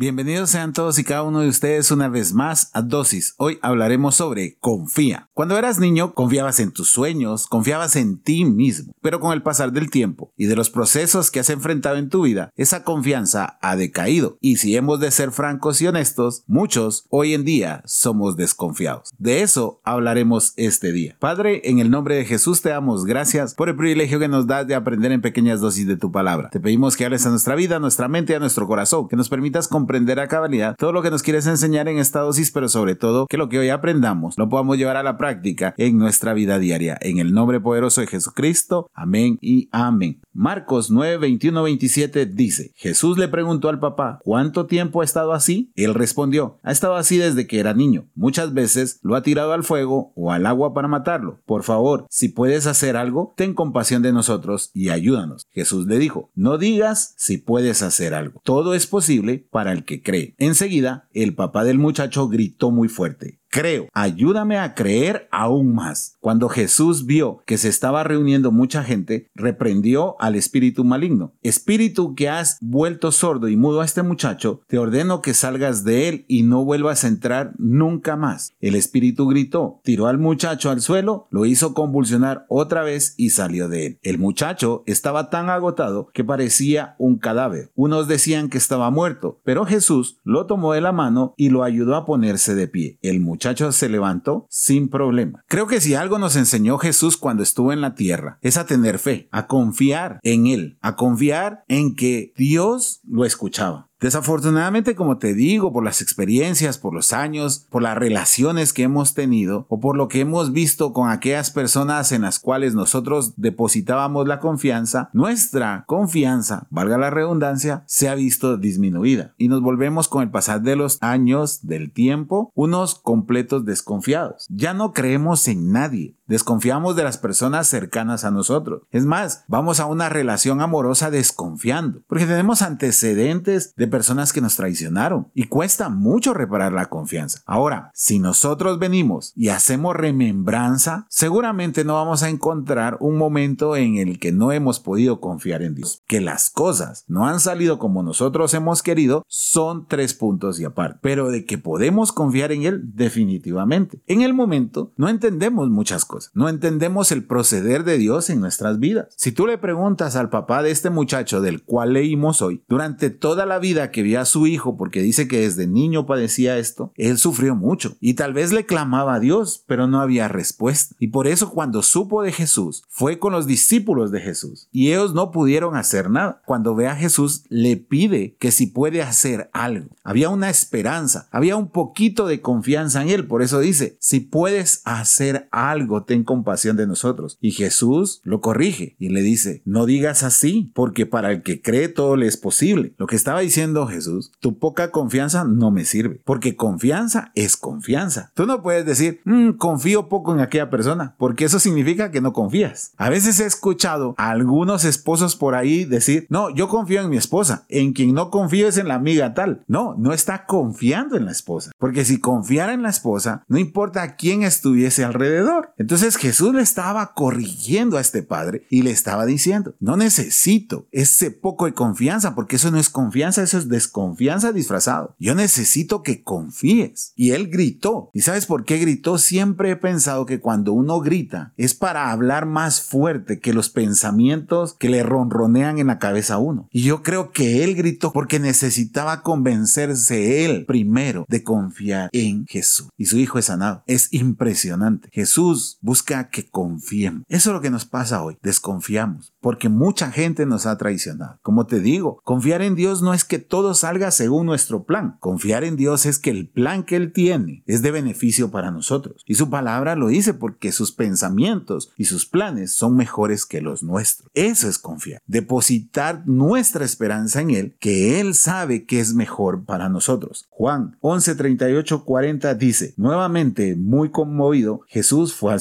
Bienvenidos sean todos y cada uno de ustedes una vez más a Dosis. Hoy hablaremos sobre confía. Cuando eras niño, confiabas en tus sueños, confiabas en ti mismo, pero con el pasar del tiempo y de los procesos que has enfrentado en tu vida, esa confianza ha decaído. Y si hemos de ser francos y honestos, muchos hoy en día somos desconfiados. De eso hablaremos este día. Padre, en el nombre de Jesús te damos gracias por el privilegio que nos das de aprender en pequeñas dosis de tu palabra. Te pedimos que hables a nuestra vida, a nuestra mente y a nuestro corazón, que nos permitas comprender aprender a cabalidad todo lo que nos quieres enseñar en esta dosis, pero sobre todo que lo que hoy aprendamos lo podamos llevar a la práctica en nuestra vida diaria. En el nombre poderoso de Jesucristo. Amén y amén. Marcos 9, 21, 27 dice, Jesús le preguntó al papá, ¿cuánto tiempo ha estado así? Él respondió, ha estado así desde que era niño. Muchas veces lo ha tirado al fuego o al agua para matarlo. Por favor, si puedes hacer algo, ten compasión de nosotros y ayúdanos. Jesús le dijo, no digas si puedes hacer algo. Todo es posible para el que cree. Enseguida, el papá del muchacho gritó muy fuerte, creo, ayúdame a creer aún más. Cuando Jesús vio que se estaba reuniendo mucha gente, reprendió al espíritu maligno. Espíritu que has vuelto sordo y mudo a este muchacho, te ordeno que salgas de él y no vuelvas a entrar nunca más. El espíritu gritó, tiró al muchacho al suelo, lo hizo convulsionar otra vez y salió de él. El muchacho estaba tan agotado que parecía un cadáver. Unos decían que estaba muerto, pero Jesús lo tomó de la mano y lo ayudó a ponerse de pie. El muchacho se levantó sin problema. Creo que si algo nos enseñó Jesús cuando estuvo en la tierra es a tener fe, a confiar en Él, a confiar en que Dios lo escuchaba. Desafortunadamente, como te digo, por las experiencias, por los años, por las relaciones que hemos tenido o por lo que hemos visto con aquellas personas en las cuales nosotros depositábamos la confianza, nuestra confianza, valga la redundancia, se ha visto disminuida y nos volvemos con el pasar de los años, del tiempo, unos completos desconfiados. Ya no creemos en nadie, desconfiamos de las personas cercanas a nosotros. Es más, vamos a una relación amorosa desconfiando, porque tenemos antecedentes de personas que nos traicionaron y cuesta mucho reparar la confianza. Ahora, si nosotros venimos y hacemos remembranza, seguramente no vamos a encontrar un momento en el que no hemos podido confiar en Dios. Que las cosas no han salido como nosotros hemos querido son tres puntos y aparte, pero de que podemos confiar en Él definitivamente. En el momento no entendemos muchas cosas, no entendemos el proceder de Dios en nuestras vidas. Si tú le preguntas al papá de este muchacho del cual leímos hoy, durante toda la vida que vio a su hijo, porque dice que desde niño padecía esto, él sufrió mucho y tal vez le clamaba a Dios, pero no había respuesta. Y por eso cuando supo de Jesús, fue con los discípulos de Jesús y ellos no pudieron hacer nada. Cuando ve a Jesús, le pide que si puede hacer algo. Había una esperanza, había un poquito de confianza en él. Por eso dice, si puedes hacer algo, ten compasión de nosotros. Y Jesús lo corrige y le dice, no digas así, porque para el que cree todo le es posible. Lo que estaba diciendo Jesús, tu poca confianza no me sirve, porque confianza es confianza. Tú no puedes decir, mm, confío poco en aquella persona, porque eso significa que no confías. A veces he escuchado a algunos esposos por ahí decir, no, yo confío en mi esposa, en quien no confío es en la amiga tal. No, no está confiando en la esposa, porque si confiara en la esposa, no importa quién estuviese alrededor. Entonces Jesús le estaba corrigiendo a este padre y le estaba diciendo, no necesito ese poco de confianza, porque eso no es confianza, eso es desconfianza disfrazado. Yo necesito que confíes. Y él gritó. ¿Y sabes por qué gritó? Siempre he pensado que cuando uno grita es para hablar más fuerte que los pensamientos que le ronronean en la cabeza a uno. Y yo creo que él gritó porque necesitaba convencerse él primero de confiar en Jesús. Y su hijo es sanado. Es impresionante. Jesús busca que confiemos. Eso es lo que nos pasa hoy. Desconfiamos porque mucha gente nos ha traicionado. Como te digo, confiar en Dios no es que todo salga según nuestro plan. Confiar en Dios es que el plan que Él tiene es de beneficio para nosotros. Y su palabra lo dice porque sus pensamientos y sus planes son mejores que los nuestros. Eso es confiar. Depositar nuestra esperanza en Él, que Él sabe que es mejor para nosotros. Juan 11, 38, 40 dice, nuevamente muy conmovido, Jesús fue al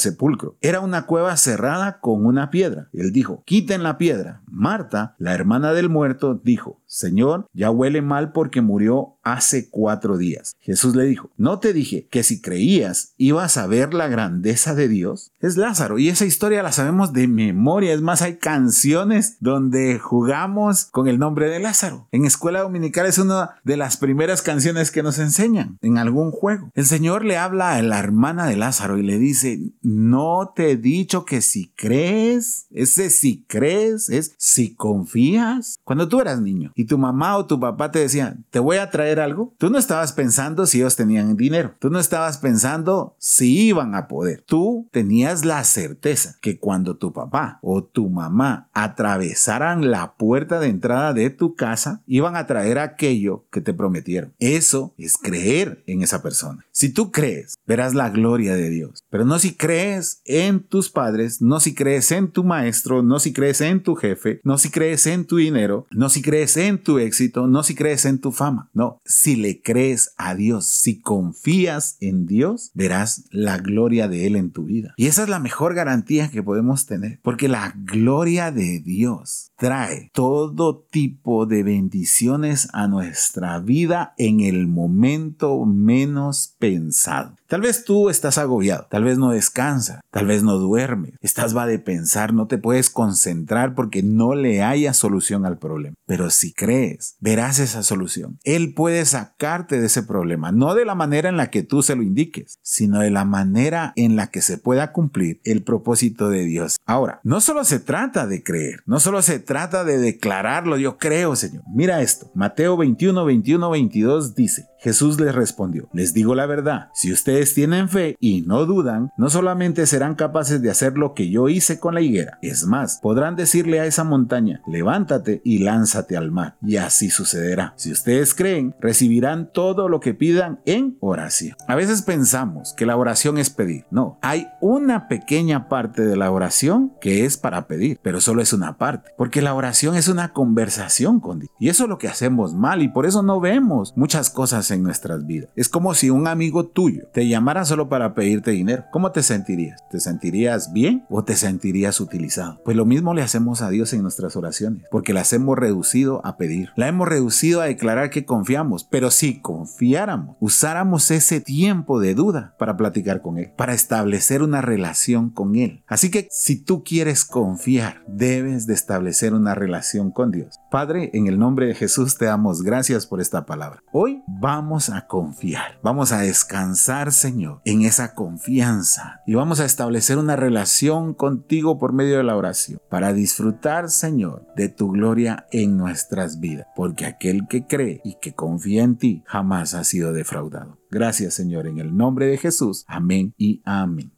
Era una cueva cerrada con una piedra. Él dijo, quiten la piedra. Marta, la hermana del muerto, dijo, Señor, ya huele mal porque murió hace cuatro días. Jesús le dijo, ¿no te dije que si creías ibas a ver la grandeza de Dios? Es Lázaro y esa historia la sabemos de memoria. Es más, hay canciones donde jugamos con el nombre de Lázaro. En escuela dominical es una de las primeras canciones que nos enseñan en algún juego. El Señor le habla a la hermana de Lázaro y le dice, no te he dicho que si crees, ese si crees es si confías. Cuando tú eras niño y tu mamá o tu papá te decían, te voy a traer algo, tú no estabas pensando si ellos tenían dinero, tú no estabas pensando si iban a poder, tú tenías la certeza que cuando tu papá o tu mamá atravesaran la puerta de entrada de tu casa, iban a traer aquello que te prometieron. Eso es creer en esa persona. Si tú crees, verás la gloria de Dios, pero no si crees en tus padres, no si crees en tu maestro, no si crees en tu jefe, no si crees en tu dinero, no si crees en tu éxito, no si crees en tu fama, no, si le crees a Dios, si confías en Dios, verás la gloria de Él en tu vida. Y esa es la mejor garantía que podemos tener, porque la gloria de Dios trae todo tipo de bendiciones a nuestra vida en el momento menos pensado. Tal vez tú estás agobiado, tal vez no descansa, tal vez no duerme, estás va de pensar, no te puedes concentrar porque no le haya solución al problema. Pero si crees, verás esa solución. Él puede sacarte de ese problema, no de la manera en la que tú se lo indiques, sino de la manera en la que se pueda cumplir el propósito de Dios. Ahora, no solo se trata de creer, no solo se trata de declararlo, yo creo, Señor. Mira esto, Mateo 21, 21, 22 dice, Jesús les respondió, les digo la verdad, si ustedes tienen fe y no dudan, no solamente serán capaces de hacer lo que yo hice con la higuera, es más, podrán decirle a esa montaña, levántate y lánzate al mar, y así sucederá. Si ustedes creen, recibirán todo lo que pidan en oración. A veces pensamos que la oración es pedir, no, hay una pequeña parte de la oración que es para pedir, pero solo es una parte, porque la oración es una conversación con Dios, y eso es lo que hacemos mal, y por eso no vemos muchas cosas en nuestras vidas. Es como si un amigo tuyo te llamara solo para pedirte dinero. ¿Cómo te sentirías? ¿Te sentirías bien o te sentirías utilizado? Pues lo mismo le hacemos a Dios en nuestras oraciones, porque las hemos reducido a pedir. La hemos reducido a declarar que confiamos, pero si confiáramos, usáramos ese tiempo de duda para platicar con Él, para establecer una relación con Él. Así que si tú quieres confiar, debes de establecer una relación con Dios. Padre, en el nombre de Jesús te damos gracias por esta palabra. Hoy vamos a confiar, vamos a descansar, Señor, en esa confianza y vamos a establecer una relación contigo por medio de la oración para disfrutar, Señor, de tu gloria en nuestras vidas, porque aquel que cree y que confía en ti jamás ha sido defraudado. Gracias, Señor, en el nombre de Jesús. Amén y amén.